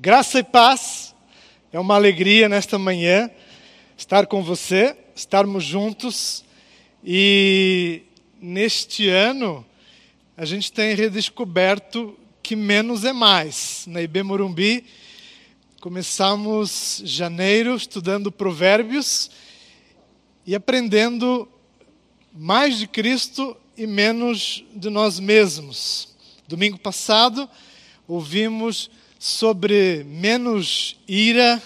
Graça e paz. É uma alegria nesta manhã estar com você, estarmos juntos. E neste ano a gente tem redescoberto que menos é mais. Na IB Morumbi começamos janeiro estudando Provérbios e aprendendo mais de Cristo e menos de nós mesmos. Domingo passado ouvimos sobre menos ira,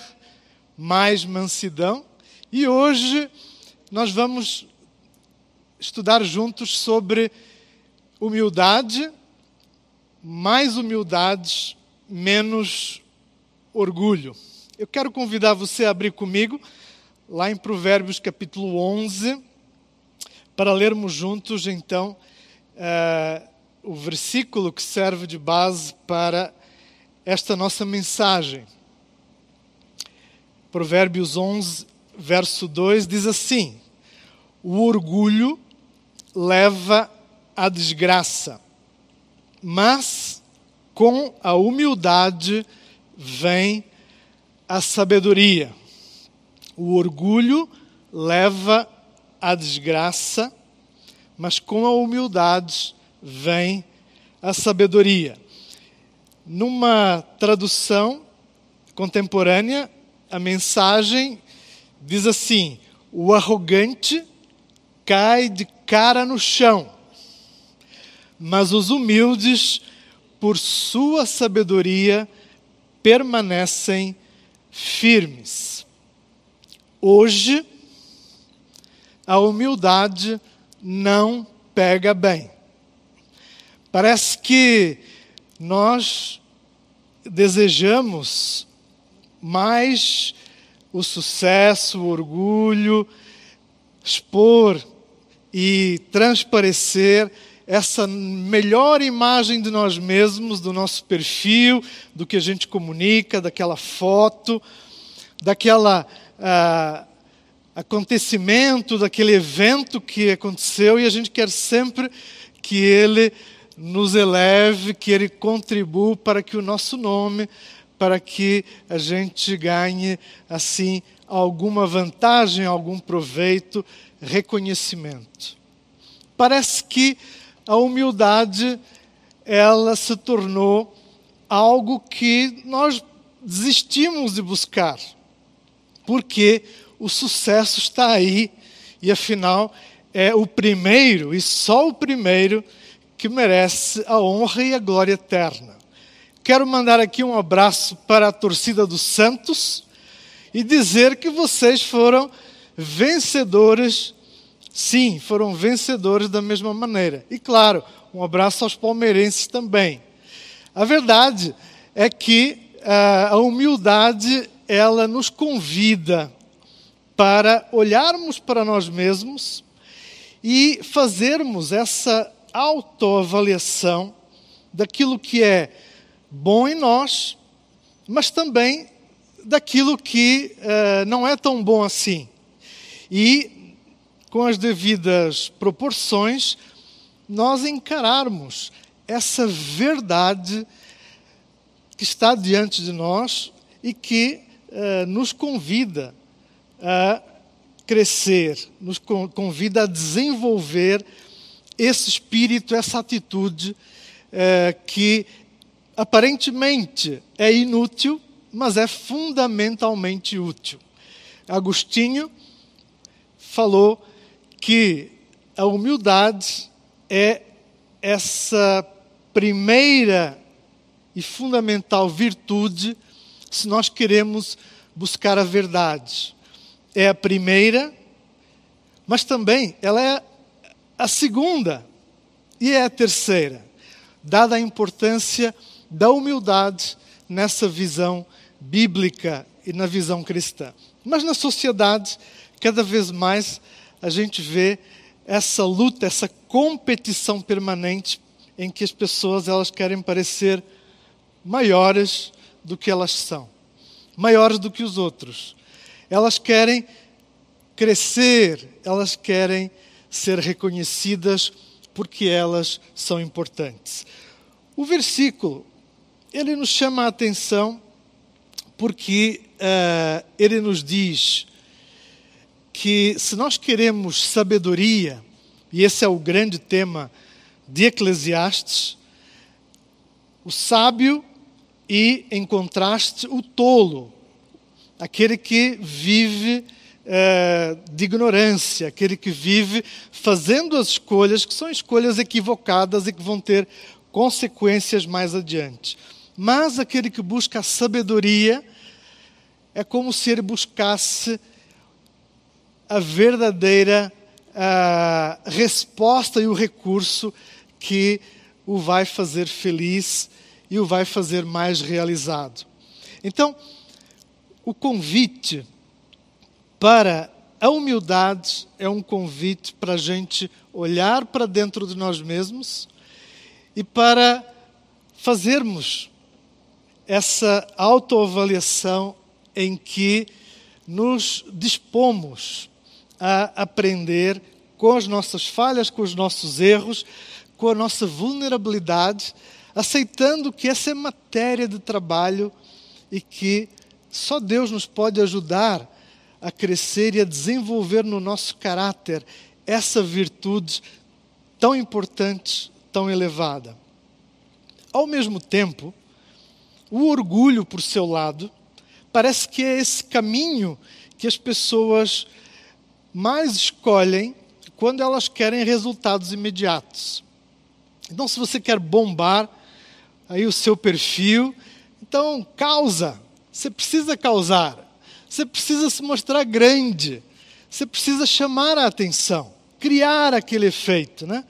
mais mansidão. E hoje nós vamos estudar juntos sobre humildade, mais humildade, menos orgulho. Eu quero convidar você a abrir comigo lá em Provérbios capítulo 11, para lermos juntos então uh, o versículo que serve de base para esta nossa mensagem. Provérbios 11, verso 2 diz assim: O orgulho leva à desgraça, mas com a humildade vem a sabedoria. O orgulho leva à desgraça, mas com a humildade vem a sabedoria. Numa tradução contemporânea, a mensagem diz assim: o arrogante cai de cara no chão, mas os humildes, por sua sabedoria, permanecem firmes. Hoje, a humildade não pega bem. Parece que nós desejamos mais o sucesso, o orgulho, expor e transparecer essa melhor imagem de nós mesmos, do nosso perfil, do que a gente comunica, daquela foto, daquela ah, acontecimento, daquele evento que aconteceu e a gente quer sempre que ele nos eleve, que Ele contribua para que o nosso nome, para que a gente ganhe, assim, alguma vantagem, algum proveito, reconhecimento. Parece que a humildade, ela se tornou algo que nós desistimos de buscar, porque o sucesso está aí e afinal é o primeiro e só o primeiro que merece a honra e a glória eterna. Quero mandar aqui um abraço para a torcida dos Santos e dizer que vocês foram vencedores, sim, foram vencedores da mesma maneira. E claro, um abraço aos palmeirenses também. A verdade é que uh, a humildade ela nos convida para olharmos para nós mesmos e fazermos essa autoavaliação daquilo que é bom em nós, mas também daquilo que uh, não é tão bom assim. E, com as devidas proporções, nós encararmos essa verdade que está diante de nós e que uh, nos convida a crescer, nos convida a desenvolver esse espírito, essa atitude é, que aparentemente é inútil, mas é fundamentalmente útil. Agostinho falou que a humildade é essa primeira e fundamental virtude se nós queremos buscar a verdade. É a primeira, mas também ela é a segunda e é a terceira, dada a importância da humildade nessa visão bíblica e na visão cristã. Mas na sociedade, cada vez mais a gente vê essa luta, essa competição permanente em que as pessoas elas querem parecer maiores do que elas são, maiores do que os outros. Elas querem crescer, elas querem ser reconhecidas porque elas são importantes. O versículo, ele nos chama a atenção porque uh, ele nos diz que se nós queremos sabedoria, e esse é o grande tema de Eclesiastes, o sábio e, em contraste, o tolo, aquele que vive uh, de ignorância, aquele que vive fazendo as escolhas que são escolhas equivocadas e que vão ter consequências mais adiante. Mas aquele que busca a sabedoria é como se ele buscasse a verdadeira a resposta e o recurso que o vai fazer feliz e o vai fazer mais realizado. Então, o convite para a humildade é um convite para a gente olhar para dentro de nós mesmos e para fazermos essa autoavaliação em que nos dispomos a aprender com as nossas falhas, com os nossos erros, com a nossa vulnerabilidade, aceitando que essa é matéria de trabalho e que só Deus nos pode ajudar a crescer e a desenvolver no nosso caráter essa virtude tão importante, tão elevada. Ao mesmo tempo, o orgulho, por seu lado, parece que é esse caminho que as pessoas mais escolhem quando elas querem resultados imediatos. Então, se você quer bombar aí o seu perfil, então causa. Você precisa causar. Você precisa se mostrar grande. Você precisa chamar a atenção, criar aquele efeito, né?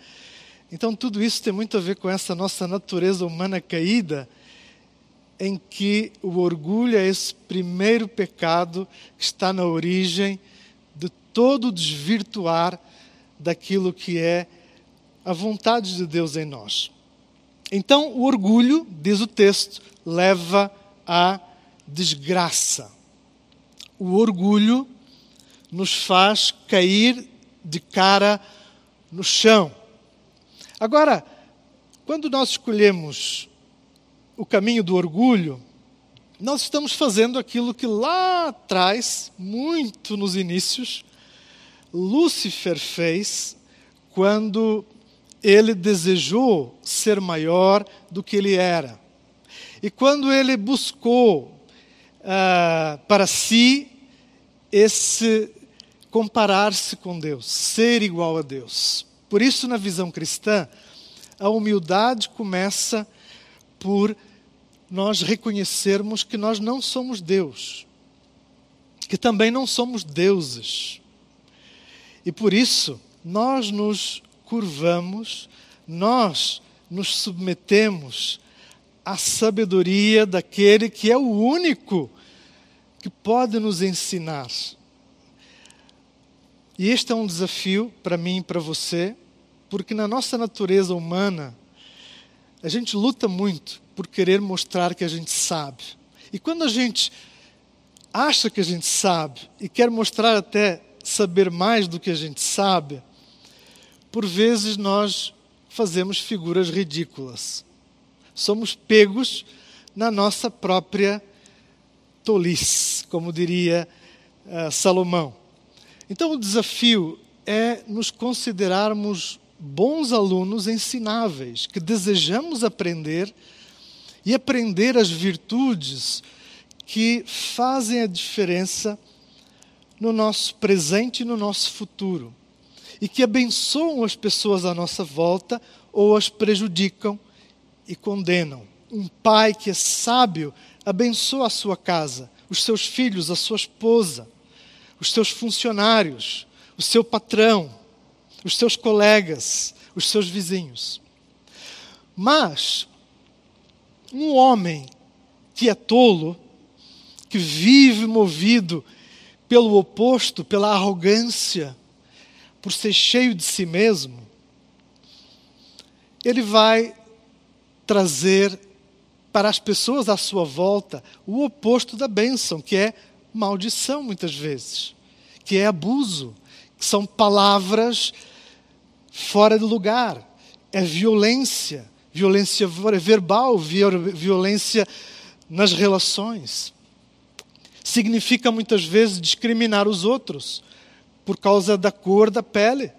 Então, tudo isso tem muito a ver com essa nossa natureza humana caída, em que o orgulho é esse primeiro pecado que está na origem todo desvirtuar daquilo que é a vontade de Deus em nós. Então, o orgulho, diz o texto, leva à desgraça. O orgulho nos faz cair de cara no chão. Agora, quando nós escolhemos o caminho do orgulho, nós estamos fazendo aquilo que lá atrás, muito nos inícios, Lúcifer fez quando ele desejou ser maior do que ele era. E quando ele buscou uh, para si esse comparar-se com Deus, ser igual a Deus. Por isso, na visão cristã, a humildade começa por nós reconhecermos que nós não somos Deus, que também não somos deuses. E por isso, nós nos curvamos, nós nos submetemos à sabedoria daquele que é o único que pode nos ensinar. E este é um desafio para mim e para você, porque na nossa natureza humana, a gente luta muito por querer mostrar que a gente sabe. E quando a gente acha que a gente sabe e quer mostrar até saber mais do que a gente sabe, por vezes nós fazemos figuras ridículas. Somos pegos na nossa própria tolice, como diria uh, Salomão. Então o desafio é nos considerarmos bons alunos ensináveis, que desejamos aprender e aprender as virtudes que fazem a diferença no nosso presente e no nosso futuro, e que abençoam as pessoas à nossa volta ou as prejudicam e condenam. Um pai que é sábio abençoa a sua casa, os seus filhos, a sua esposa, os seus funcionários, o seu patrão, os seus colegas, os seus vizinhos. Mas um homem que é tolo, que vive movido pelo oposto, pela arrogância, por ser cheio de si mesmo, ele vai trazer para as pessoas à sua volta o oposto da bênção, que é maldição, muitas vezes, que é abuso, que são palavras fora de lugar, é violência, violência verbal, violência nas relações. Significa muitas vezes discriminar os outros por causa da cor da pele,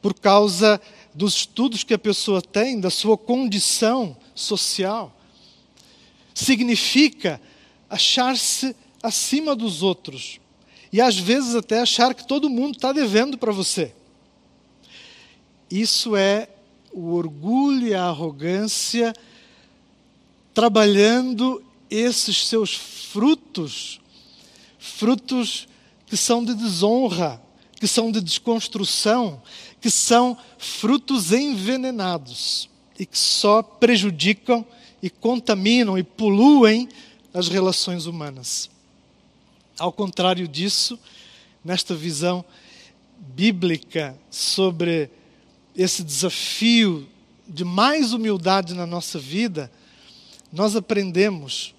por causa dos estudos que a pessoa tem, da sua condição social. Significa achar-se acima dos outros e às vezes até achar que todo mundo está devendo para você. Isso é o orgulho e a arrogância trabalhando esses seus frutos, frutos que são de desonra, que são de desconstrução, que são frutos envenenados e que só prejudicam e contaminam e poluem as relações humanas. Ao contrário disso, nesta visão bíblica sobre esse desafio de mais humildade na nossa vida, nós aprendemos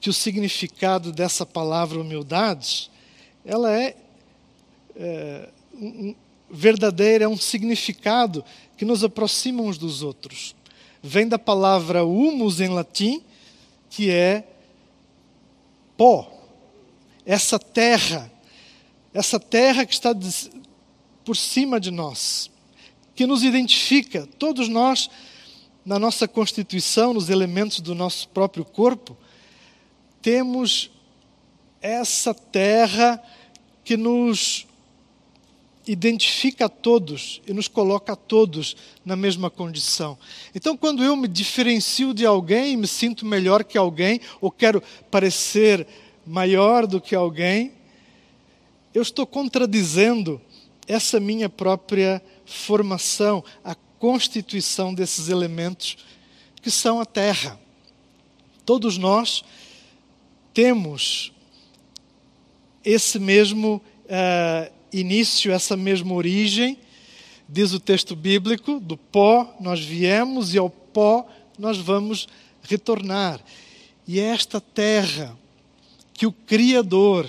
que o significado dessa palavra humildade, ela é, é um, verdadeira, é um significado que nos aproxima uns dos outros. Vem da palavra humus em latim, que é pó. Essa terra, essa terra que está por cima de nós que nos identifica, todos nós, na nossa constituição, nos elementos do nosso próprio corpo, temos essa terra que nos identifica a todos e nos coloca a todos na mesma condição. Então, quando eu me diferencio de alguém, me sinto melhor que alguém, ou quero parecer maior do que alguém, eu estou contradizendo essa minha própria formação, a constituição desses elementos que são a terra. Todos nós temos esse mesmo uh, início, essa mesma origem, diz o texto bíblico: do pó nós viemos e ao pó nós vamos retornar. E é esta terra que o Criador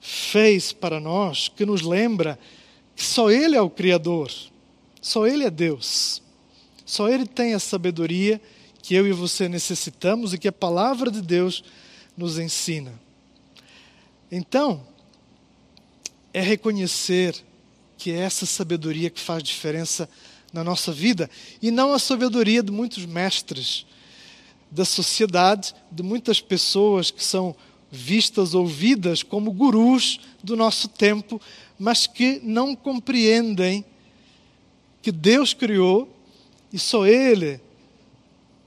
fez para nós, que nos lembra que só Ele é o Criador, só Ele é Deus, só Ele tem a sabedoria que eu e você necessitamos e que a palavra de Deus nos ensina. Então, é reconhecer que é essa sabedoria que faz diferença na nossa vida e não a sabedoria de muitos mestres da sociedade, de muitas pessoas que são vistas, ouvidas como gurus do nosso tempo, mas que não compreendem que Deus criou e só Ele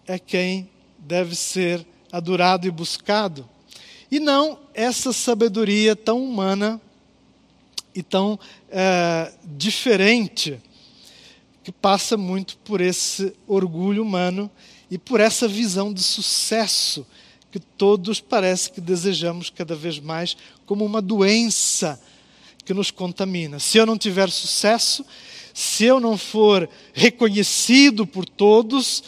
é quem deve ser adorado e buscado. E não essa sabedoria tão humana e tão é, diferente, que passa muito por esse orgulho humano e por essa visão de sucesso que todos parece que desejamos cada vez mais como uma doença que nos contamina. Se eu não tiver sucesso, se eu não for reconhecido por todos,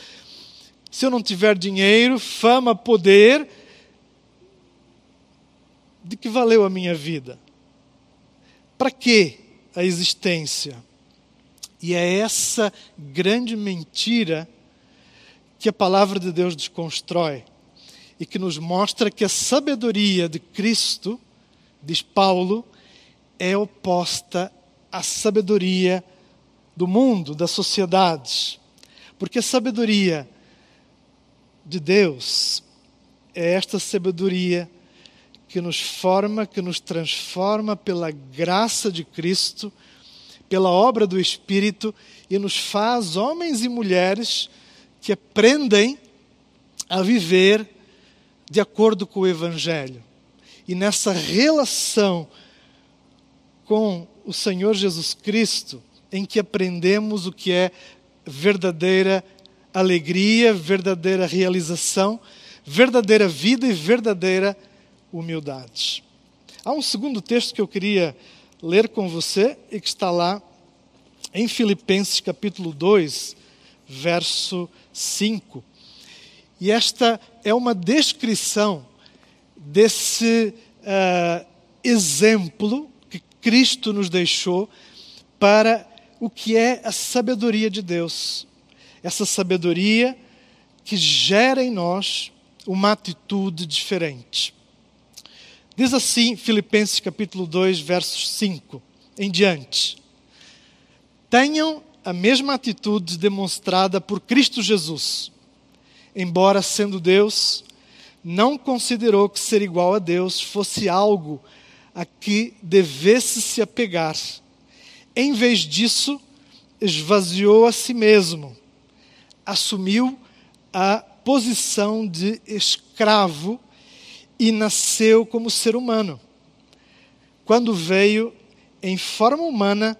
se eu não tiver dinheiro, fama, poder, de que valeu a minha vida? Para que a existência? E é essa grande mentira que a palavra de Deus desconstrói e que nos mostra que a sabedoria de Cristo, diz Paulo, é oposta à sabedoria do mundo, da sociedade. Porque a sabedoria de Deus é esta sabedoria que nos forma, que nos transforma pela graça de Cristo, pela obra do Espírito e nos faz homens e mulheres que aprendem a viver de acordo com o Evangelho. E nessa relação com o Senhor Jesus Cristo, em que aprendemos o que é verdadeira alegria, verdadeira realização, verdadeira vida e verdadeira humildade. Há um segundo texto que eu queria ler com você e que está lá em Filipenses capítulo 2, verso 5. E esta é uma descrição desse uh, exemplo que Cristo nos deixou para o que é a sabedoria de Deus. Essa sabedoria que gera em nós uma atitude diferente. Diz assim, Filipenses capítulo 2, versos 5 em diante. Tenham a mesma atitude demonstrada por Cristo Jesus. Embora sendo Deus, não considerou que ser igual a Deus fosse algo a que devesse se apegar. Em vez disso, esvaziou a si mesmo, assumiu a posição de escravo e nasceu como ser humano. Quando veio em forma humana,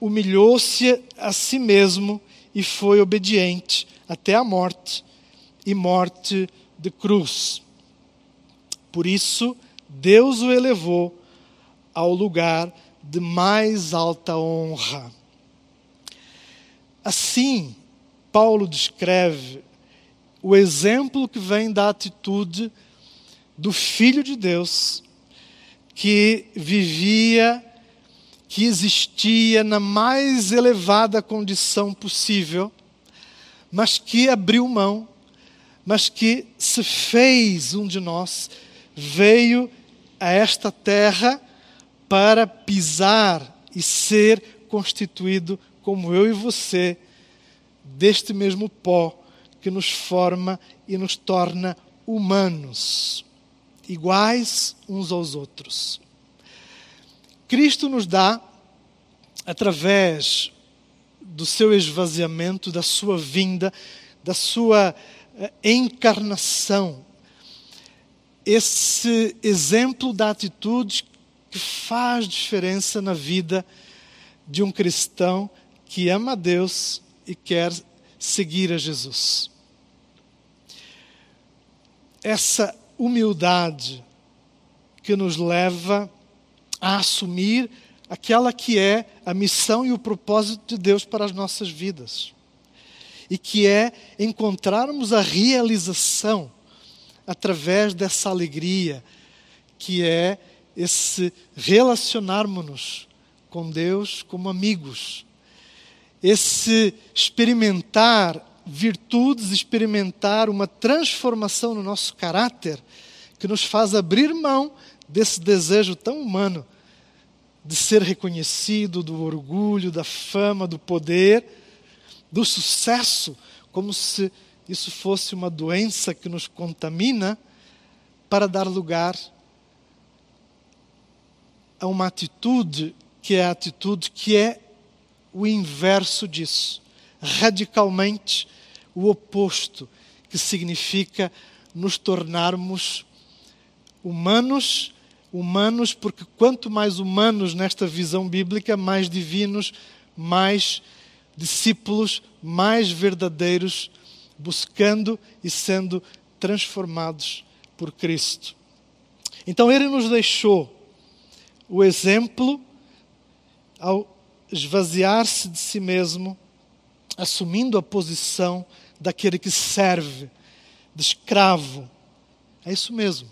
humilhou-se a si mesmo e foi obediente até a morte e morte de cruz. Por isso, Deus o elevou ao lugar de mais alta honra. Assim, Paulo descreve o exemplo que vem da atitude do Filho de Deus, que vivia, que existia na mais elevada condição possível, mas que abriu mão, mas que se fez um de nós, veio a esta terra para pisar e ser constituído como eu e você, deste mesmo pó que nos forma e nos torna humanos, iguais uns aos outros. Cristo nos dá, através do seu esvaziamento, da sua vinda, da sua eh, encarnação, esse exemplo da atitude que faz diferença na vida de um cristão que ama a Deus e quer seguir a Jesus. Essa humildade que nos leva a assumir aquela que é a missão e o propósito de Deus para as nossas vidas. E que é encontrarmos a realização através dessa alegria que é esse relacionarmos-nos com Deus como amigos, esse experimentar virtudes, experimentar uma transformação no nosso caráter que nos faz abrir mão desse desejo tão humano de ser reconhecido, do orgulho, da fama, do poder, do sucesso, como se isso fosse uma doença que nos contamina, para dar lugar a uma atitude que é a atitude que é o inverso disso, radicalmente o oposto, que significa nos tornarmos humanos, humanos porque quanto mais humanos nesta visão bíblica, mais divinos, mais discípulos, mais verdadeiros, buscando e sendo transformados por Cristo. Então ele nos deixou o exemplo ao esvaziar-se de si mesmo, assumindo a posição daquele que serve, de escravo. É isso mesmo,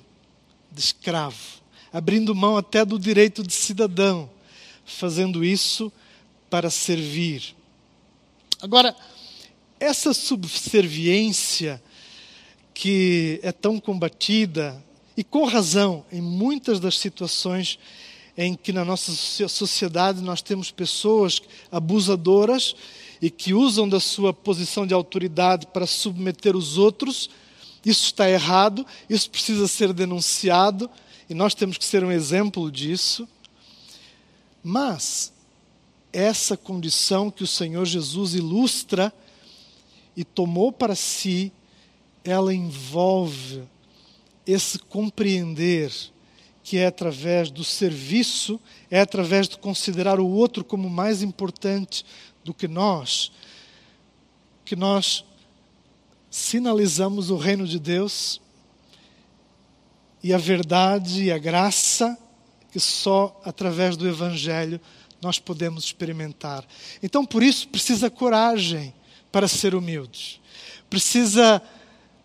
de escravo. Abrindo mão até do direito de cidadão, fazendo isso para servir. Agora, essa subserviência que é tão combatida, e com razão, em muitas das situações em que na nossa sociedade nós temos pessoas abusadoras e que usam da sua posição de autoridade para submeter os outros. Isso está errado, isso precisa ser denunciado e nós temos que ser um exemplo disso. Mas essa condição que o Senhor Jesus ilustra e tomou para si, ela envolve esse compreender que é através do serviço, é através de considerar o outro como mais importante do que nós, que nós sinalizamos o reino de Deus e a verdade e a graça que só através do Evangelho nós podemos experimentar. Então, por isso, precisa coragem para ser humildes, precisa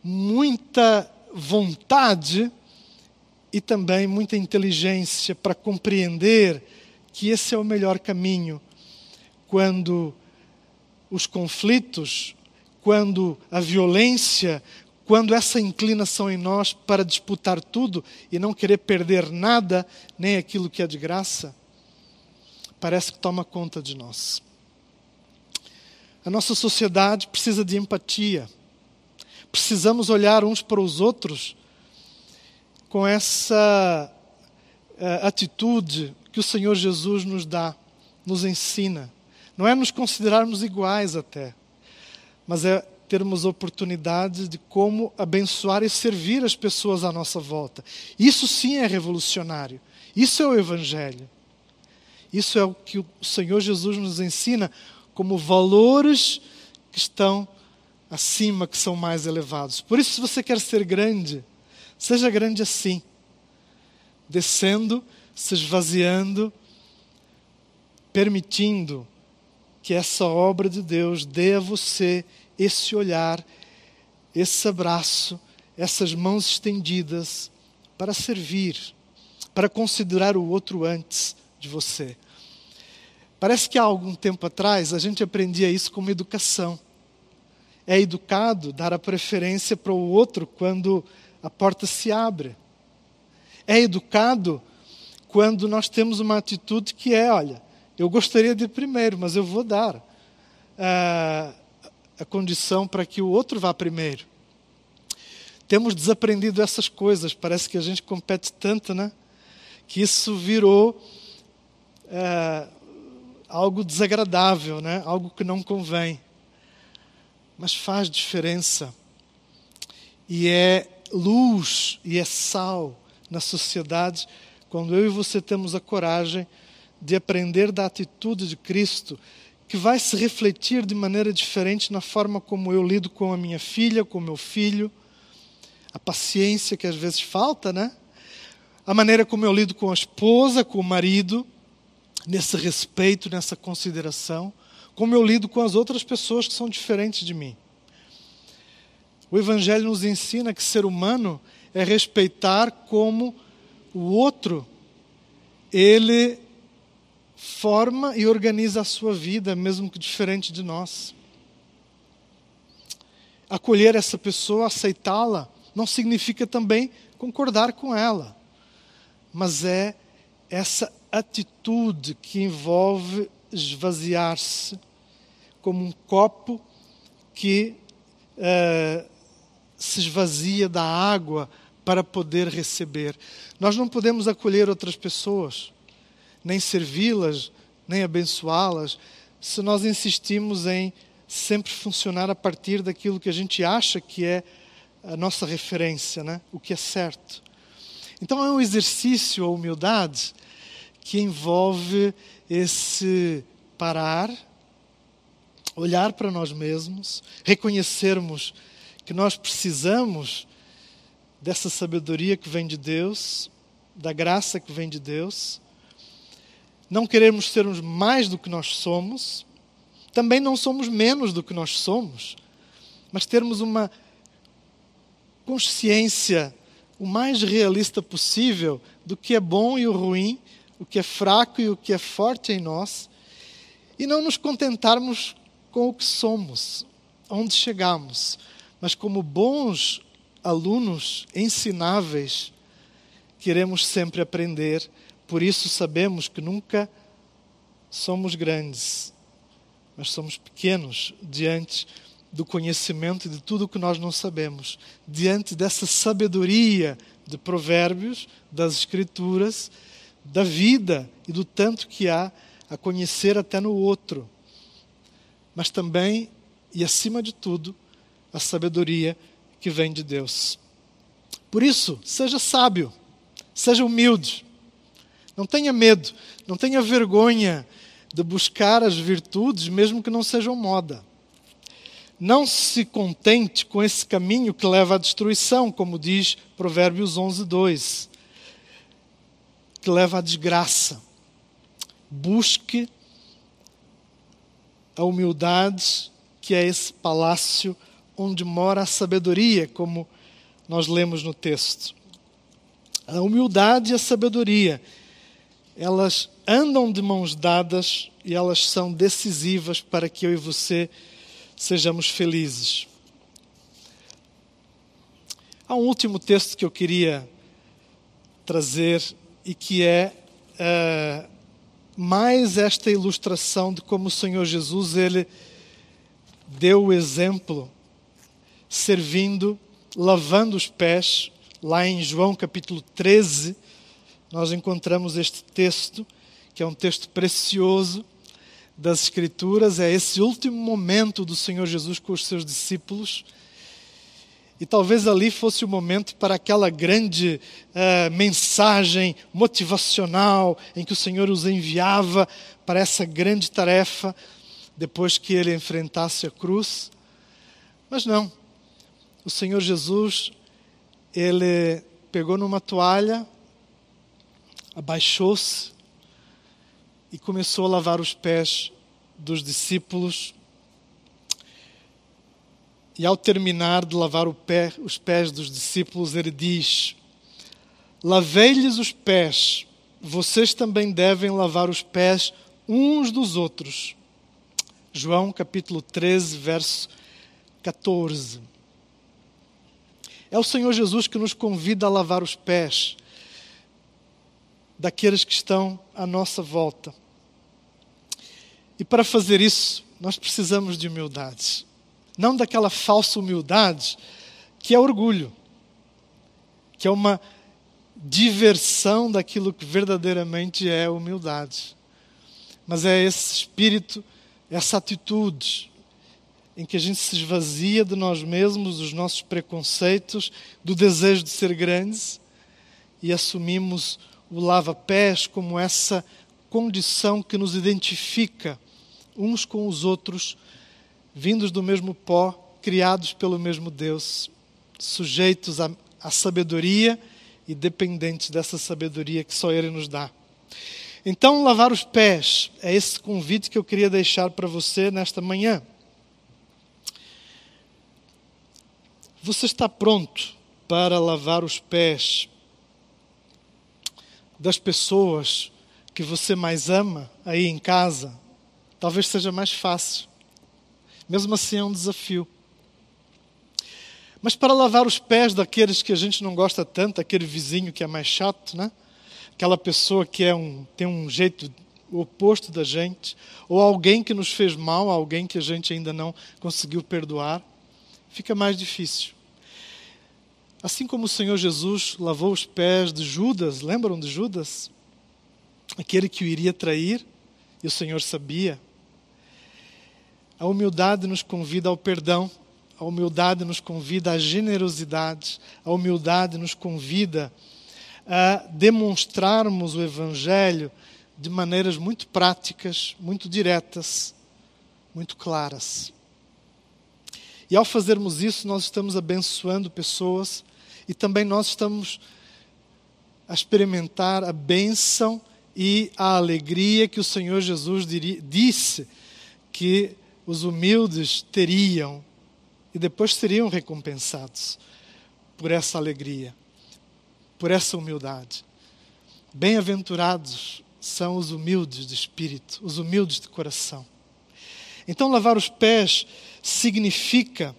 muita vontade e também muita inteligência para compreender que esse é o melhor caminho quando os conflitos, quando a violência, quando essa inclinação em nós para disputar tudo e não querer perder nada, nem aquilo que é de graça, parece que toma conta de nós. A nossa sociedade precisa de empatia. Precisamos olhar uns para os outros com essa uh, atitude que o Senhor Jesus nos dá, nos ensina. Não é nos considerarmos iguais até, mas é termos oportunidade de como abençoar e servir as pessoas à nossa volta. Isso sim é revolucionário. Isso é o Evangelho. Isso é o que o Senhor Jesus nos ensina como valores que estão acima, que são mais elevados. Por isso, se você quer ser grande, seja grande assim, descendo, se esvaziando, permitindo que essa obra de Deus dê a você esse olhar, esse abraço, essas mãos estendidas para servir, para considerar o outro antes de você. Parece que há algum tempo atrás a gente aprendia isso como educação. É educado dar a preferência para o outro quando a porta se abre. É educado quando nós temos uma atitude que é: olha, eu gostaria de ir primeiro, mas eu vou dar a, a condição para que o outro vá primeiro. Temos desaprendido essas coisas, parece que a gente compete tanto, né? Que isso virou é, algo desagradável, né? algo que não convém. Mas faz diferença. E é luz e é sal na sociedade quando eu e você temos a coragem aprender da atitude de Cristo, que vai se refletir de maneira diferente na forma como eu lido com a minha filha, com o meu filho, a paciência que às vezes falta, né? A maneira como eu lido com a esposa, com o marido, nesse respeito, nessa consideração, como eu lido com as outras pessoas que são diferentes de mim. O Evangelho nos ensina que ser humano é respeitar como o outro, ele forma e organiza a sua vida, mesmo que diferente de nós. Acolher essa pessoa, aceitá-la, não significa também concordar com ela, mas é essa atitude que envolve esvaziar-se como um copo que uh, se esvazia da água para poder receber. Nós não podemos acolher outras pessoas, nem servi-las, nem abençoá-las, se nós insistimos em sempre funcionar a partir daquilo que a gente acha que é a nossa referência, né? o que é certo. Então é um exercício, a humildade, que envolve esse parar, olhar para nós mesmos, reconhecermos que nós precisamos dessa sabedoria que vem de Deus, da graça que vem de Deus. Não queremos sermos mais do que nós somos, também não somos menos do que nós somos, mas termos uma consciência o mais realista possível do que é bom e o ruim, o que é fraco e o que é forte em nós, e não nos contentarmos com o que somos, onde chegamos, mas como bons alunos ensináveis, queremos sempre aprender, por isso sabemos que nunca somos grandes, mas somos pequenos diante do conhecimento de tudo o que nós não sabemos, diante dessa sabedoria de provérbios, das escrituras, da vida e do tanto que há a conhecer até no outro, mas também e acima de tudo, a sabedoria que vem de Deus. Por isso, seja sábio, seja humilde, não tenha medo, não tenha vergonha de buscar as virtudes, mesmo que não sejam moda. Não se contente com esse caminho que leva à destruição, como diz Provérbios 11, 2, que leva à desgraça. Busque a humildade, que é esse palácio onde mora a sabedoria, como nós lemos no texto. A humildade e a sabedoria, elas andam de mãos dadas e elas são decisivas para que eu e você sejamos felizes. Há um último texto que eu queria trazer e que é uh, mais esta ilustração de como o Senhor Jesus ele deu o exemplo servindo, lavando os pés. Lá em João capítulo 13, nós encontramos este texto, que é um texto precioso das Escrituras, é esse último momento do Senhor Jesus com os seus discípulos e talvez ali fosse o momento para aquela grande uh, mensagem motivacional em que o Senhor os enviava para essa grande tarefa depois que ele enfrentasse a cruz. Mas não. O Senhor Jesus, ele pegou numa toalha, abaixou-se e começou a lavar os pés dos discípulos e ao terminar de lavar pé, os pés dos discípulos, ele diz: Lavei-lhes os pés, vocês também devem lavar os pés uns dos outros. João capítulo 13, verso 14. É o Senhor Jesus que nos convida a lavar os pés daqueles que estão à nossa volta. E para fazer isso, nós precisamos de humildade não daquela falsa humildade que é orgulho, que é uma diversão daquilo que verdadeiramente é humildade. Mas é esse espírito, essa atitude em que a gente se esvazia de nós mesmos, dos nossos preconceitos, do desejo de ser grandes e assumimos o lava-pés como essa condição que nos identifica uns com os outros vindos do mesmo pó, criados pelo mesmo Deus, sujeitos à, à sabedoria e dependentes dessa sabedoria que só Ele nos dá. Então, lavar os pés é esse convite que eu queria deixar para você nesta manhã. Você está pronto para lavar os pés das pessoas que você mais ama aí em casa? Talvez seja mais fácil. Mesmo assim é um desafio. Mas para lavar os pés daqueles que a gente não gosta tanto, aquele vizinho que é mais chato, né? aquela pessoa que é um, tem um jeito oposto da gente, ou alguém que nos fez mal, alguém que a gente ainda não conseguiu perdoar, fica mais difícil. Assim como o Senhor Jesus lavou os pés de Judas, lembram de Judas? Aquele que o iria trair, e o Senhor sabia. A humildade nos convida ao perdão, a humildade nos convida à generosidade, a humildade nos convida a demonstrarmos o Evangelho de maneiras muito práticas, muito diretas, muito claras. E ao fazermos isso, nós estamos abençoando pessoas e também nós estamos a experimentar a bênção e a alegria que o Senhor Jesus disse que os humildes teriam e depois seriam recompensados por essa alegria, por essa humildade. Bem-aventurados são os humildes de espírito, os humildes de coração. Então, lavar os pés significa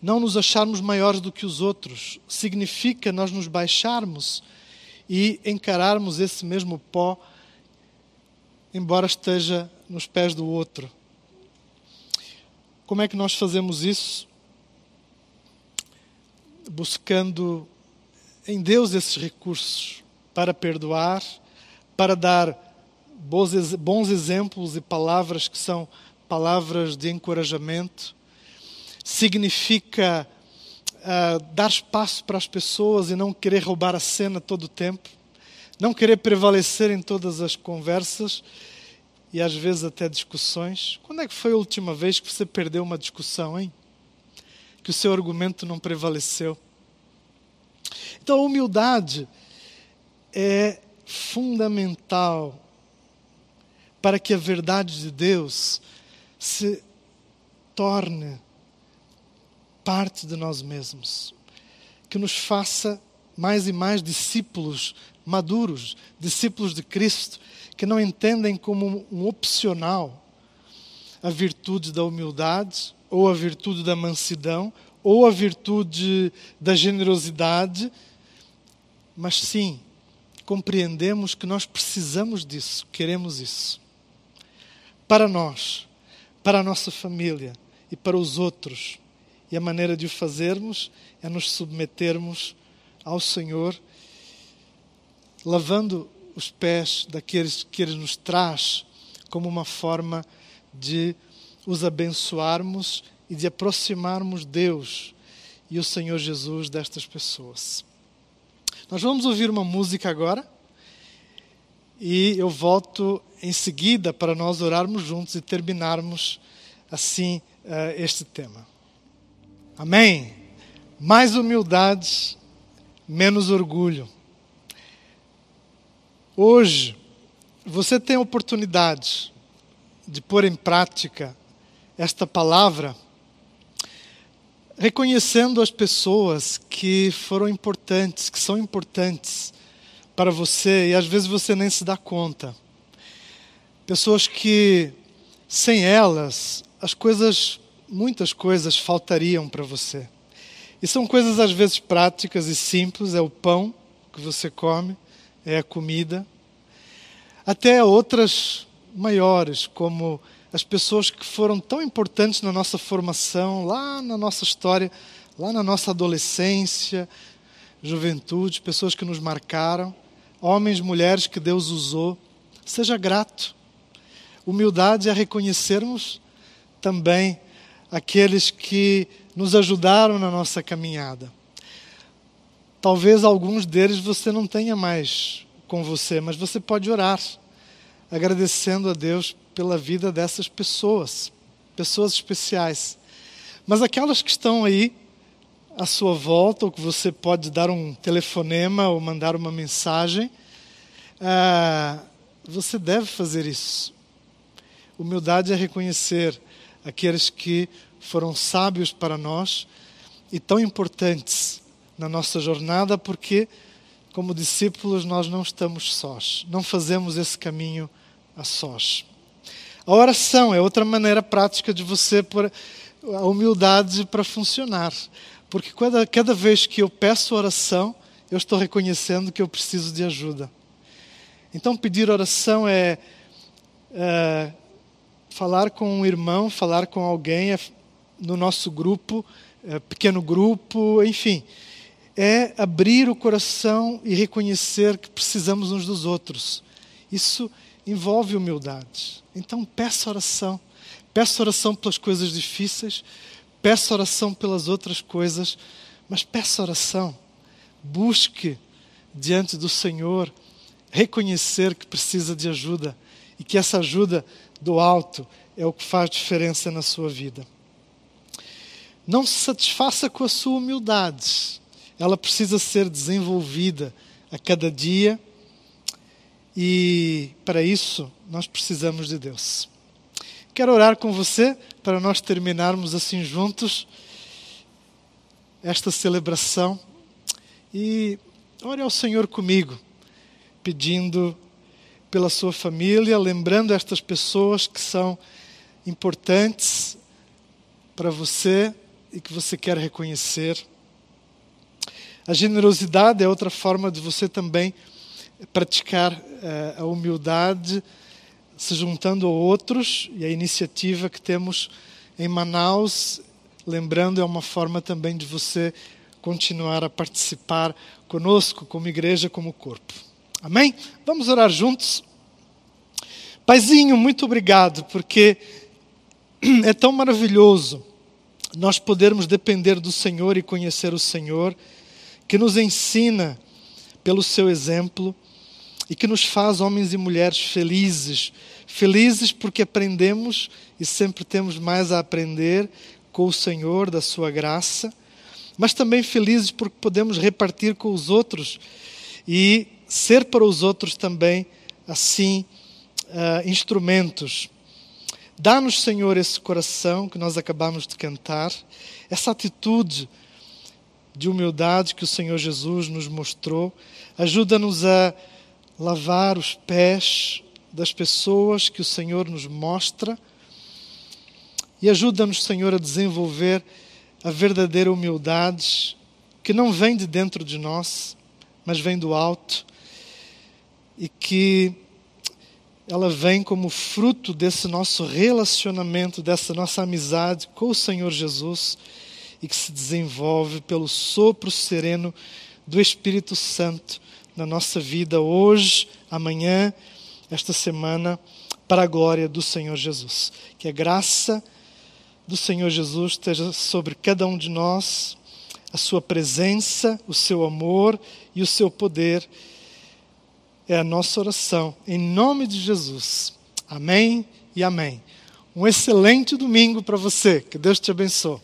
não nos acharmos maiores do que os outros, significa nós nos baixarmos e encararmos esse mesmo pó embora esteja nos pés do outro. Como é que nós fazemos isso? Buscando em Deus esses recursos para perdoar, para dar bons exemplos e palavras que são palavras de encorajamento. Significa uh, dar espaço para as pessoas e não querer roubar a cena todo o tempo não querer prevalecer em todas as conversas e às vezes até discussões. Quando é que foi a última vez que você perdeu uma discussão, hein? Que o seu argumento não prevaleceu. Então a humildade é fundamental para que a verdade de Deus se torne parte de nós mesmos, que nos faça mais e mais discípulos maduros, discípulos de Cristo, que não entendem como um opcional a virtude da humildade, ou a virtude da mansidão, ou a virtude da generosidade, mas sim, compreendemos que nós precisamos disso, queremos isso. Para nós, para a nossa família e para os outros. E a maneira de o fazermos é nos submetermos ao Senhor, lavando os pés daqueles que Ele nos traz como uma forma de os abençoarmos e de aproximarmos Deus e o Senhor Jesus destas pessoas. Nós vamos ouvir uma música agora e eu volto em seguida para nós orarmos juntos e terminarmos assim uh, este tema. Amém? Mais humildade, menos orgulho. Hoje, você tem a oportunidade de pôr em prática esta palavra, reconhecendo as pessoas que foram importantes, que são importantes para você e às vezes você nem se dá conta. Pessoas que sem elas as coisas, muitas coisas faltariam para você. E são coisas às vezes práticas e simples, é o pão que você come, é a comida, até outras maiores, como as pessoas que foram tão importantes na nossa formação, lá na nossa história, lá na nossa adolescência, juventude, pessoas que nos marcaram, homens, mulheres que Deus usou. Seja grato. Humildade é reconhecermos também aqueles que nos ajudaram na nossa caminhada. Talvez alguns deles você não tenha mais com você, mas você pode orar, agradecendo a Deus pela vida dessas pessoas, pessoas especiais. Mas aquelas que estão aí à sua volta, ou que você pode dar um telefonema ou mandar uma mensagem, ah, você deve fazer isso. Humildade é reconhecer aqueles que foram sábios para nós e tão importantes na nossa jornada, porque, como discípulos, nós não estamos sós, não fazemos esse caminho a sós. A oração é outra maneira prática de você pôr a humildade para funcionar. Porque cada, cada vez que eu peço oração, eu estou reconhecendo que eu preciso de ajuda. Então, pedir oração é, é falar com um irmão, falar com alguém é, no nosso grupo, é, pequeno grupo, enfim. É abrir o coração e reconhecer que precisamos uns dos outros. Isso envolve humildade. Então, peça oração. Peça oração pelas coisas difíceis, peça oração pelas outras coisas, mas peça oração. Busque diante do Senhor reconhecer que precisa de ajuda e que essa ajuda do alto é o que faz diferença na sua vida. Não se satisfaça com a sua humildade, ela precisa ser desenvolvida a cada dia e para isso nós precisamos de Deus. Quero orar com você para nós terminarmos assim juntos esta celebração. E ore ao Senhor comigo, pedindo pela sua família, lembrando estas pessoas que são importantes para você e que você quer reconhecer. A generosidade é outra forma de você também praticar uh, a humildade, se juntando a outros, e a iniciativa que temos em Manaus, lembrando, é uma forma também de você continuar a participar conosco, como igreja, como corpo. Amém? Vamos orar juntos? Paizinho, muito obrigado, porque é tão maravilhoso nós podermos depender do Senhor e conhecer o Senhor, que nos ensina pelo seu exemplo e que nos faz homens e mulheres felizes. Felizes porque aprendemos e sempre temos mais a aprender com o Senhor, da Sua graça, mas também felizes porque podemos repartir com os outros e ser para os outros também, assim, uh, instrumentos. Dá-nos, Senhor, esse coração que nós acabamos de cantar, essa atitude de humildade que o Senhor Jesus nos mostrou. Ajuda-nos a lavar os pés das pessoas que o Senhor nos mostra e ajuda-nos, Senhor, a desenvolver a verdadeira humildade que não vem de dentro de nós, mas vem do alto e que ela vem como fruto desse nosso relacionamento, dessa nossa amizade com o Senhor Jesus e que se desenvolve pelo sopro sereno do Espírito Santo na nossa vida hoje, amanhã, esta semana, para a glória do Senhor Jesus. Que a graça do Senhor Jesus esteja sobre cada um de nós, a sua presença, o seu amor e o seu poder. É a nossa oração, em nome de Jesus. Amém e amém. Um excelente domingo para você. Que Deus te abençoe.